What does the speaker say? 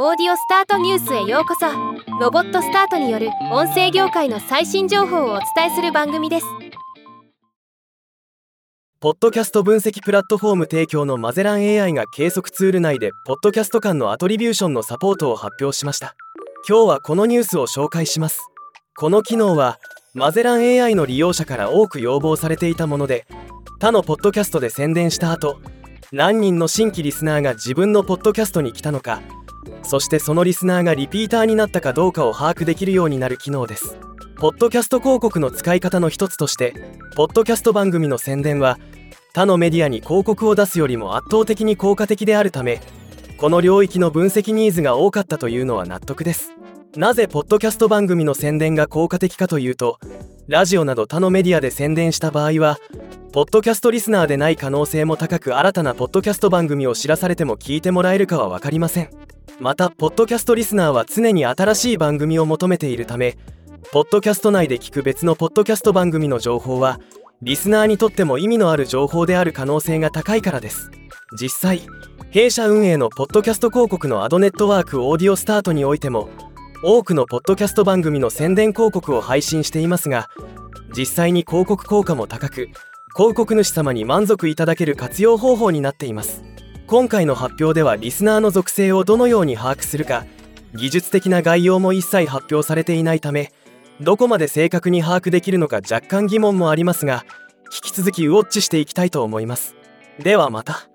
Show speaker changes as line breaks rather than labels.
オーディオスタートニュースへようこそ。ロボットスタートによる音声業界の最新情報をお伝えする番組です。
ポッドキャスト分析プラットフォーム提供のマゼラン AI が計測ツール内でポッドキャスト間のアトリビューションのサポートを発表しました。今日はこのニュースを紹介します。この機能はマゼラン AI の利用者から多く要望されていたもので他のポッドキャストで宣伝した後何人の新規リスナーが自分のポッドキャストに来たのかそしてそのリスナーがリピーターになったかどうかを把握できるようになる機能です。ポッドキャスト広告の使い方の一つとしてポッドキャスト番組の宣伝は他のメディアに広告を出すよりも圧倒的に効果的であるためこの領域の分析ニーズが多かったというのは納得です。なぜポッドキャスト番組の宣伝が効果的かというとラジオなど他のメディアで宣伝した場合はポッドキャストリスナーでない可能性も高く新たなポッドキャスト番組を知らされても聞いてもらえるかは分かりません。またポッドキャストリスナーは常に新しい番組を求めているためポッドキャスト内で聞く別のポッドキャスト番組の情報はリスナーにとっても意味のある情報である可能性が高いからです。実際弊社運営のポッドキャスト広告のアドネットワークオーディオスタートにおいても多くのポッドキャスト番組の宣伝広告を配信していますが実際に広告効果も高く広告主様に満足いただける活用方法になっています。今回の発表ではリスナーの属性をどのように把握するか技術的な概要も一切発表されていないためどこまで正確に把握できるのか若干疑問もありますが引き続きウォッチしていきたいと思います。ではまた。